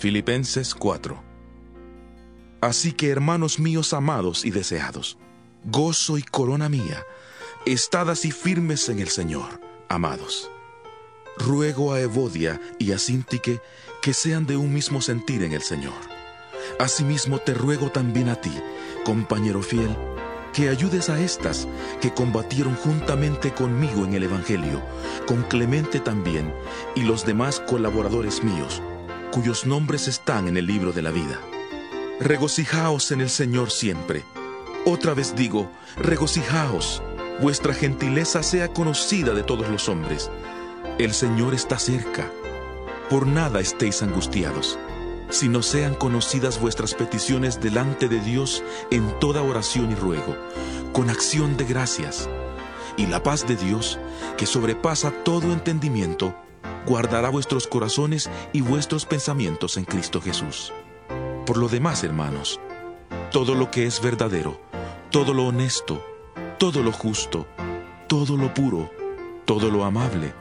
Filipenses 4 Así que hermanos míos amados y deseados, gozo y corona mía, estad así firmes en el Señor, amados. Ruego a Evodia y a Sintique que sean de un mismo sentir en el Señor. Asimismo te ruego también a ti, compañero fiel, que ayudes a estas que combatieron juntamente conmigo en el Evangelio, con Clemente también y los demás colaboradores míos cuyos nombres están en el libro de la vida. Regocijaos en el Señor siempre. Otra vez digo, regocijaos, vuestra gentileza sea conocida de todos los hombres. El Señor está cerca. Por nada estéis angustiados, sino sean conocidas vuestras peticiones delante de Dios en toda oración y ruego, con acción de gracias. Y la paz de Dios, que sobrepasa todo entendimiento, guardará vuestros corazones y vuestros pensamientos en Cristo Jesús. Por lo demás, hermanos, todo lo que es verdadero, todo lo honesto, todo lo justo, todo lo puro, todo lo amable,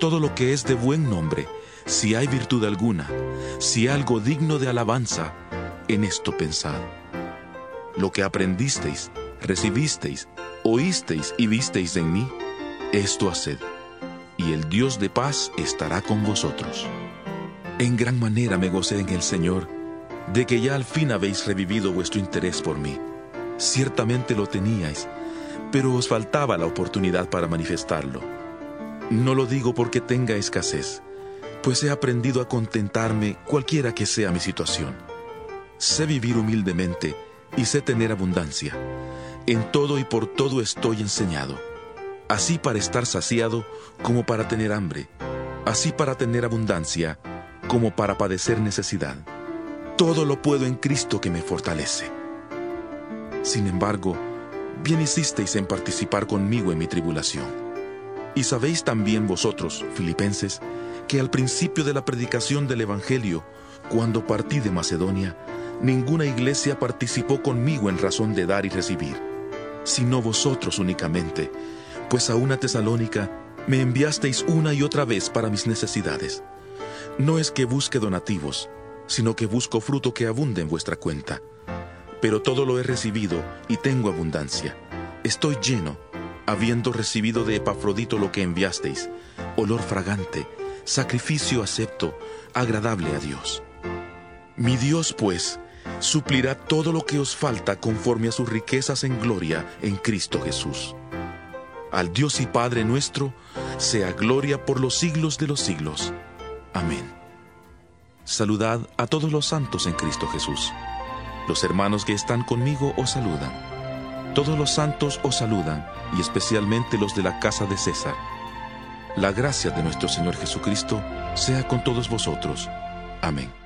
todo lo que es de buen nombre, si hay virtud alguna, si algo digno de alabanza, en esto pensad. Lo que aprendisteis, recibisteis, oísteis y visteis en mí, esto haced y el Dios de paz estará con vosotros. En gran manera me gocé en el Señor, de que ya al fin habéis revivido vuestro interés por mí. Ciertamente lo teníais, pero os faltaba la oportunidad para manifestarlo. No lo digo porque tenga escasez, pues he aprendido a contentarme cualquiera que sea mi situación. Sé vivir humildemente y sé tener abundancia. En todo y por todo estoy enseñado así para estar saciado como para tener hambre, así para tener abundancia como para padecer necesidad. Todo lo puedo en Cristo que me fortalece. Sin embargo, bien hicisteis en participar conmigo en mi tribulación. Y sabéis también vosotros, filipenses, que al principio de la predicación del Evangelio, cuando partí de Macedonia, ninguna iglesia participó conmigo en razón de dar y recibir, sino vosotros únicamente, pues a una tesalónica me enviasteis una y otra vez para mis necesidades. No es que busque donativos, sino que busco fruto que abunde en vuestra cuenta. Pero todo lo he recibido y tengo abundancia. Estoy lleno, habiendo recibido de Epafrodito lo que enviasteis, olor fragante, sacrificio acepto, agradable a Dios. Mi Dios, pues, suplirá todo lo que os falta conforme a sus riquezas en gloria en Cristo Jesús al Dios y Padre nuestro, sea gloria por los siglos de los siglos. Amén. Saludad a todos los santos en Cristo Jesús. Los hermanos que están conmigo os saludan. Todos los santos os saludan, y especialmente los de la casa de César. La gracia de nuestro Señor Jesucristo sea con todos vosotros. Amén.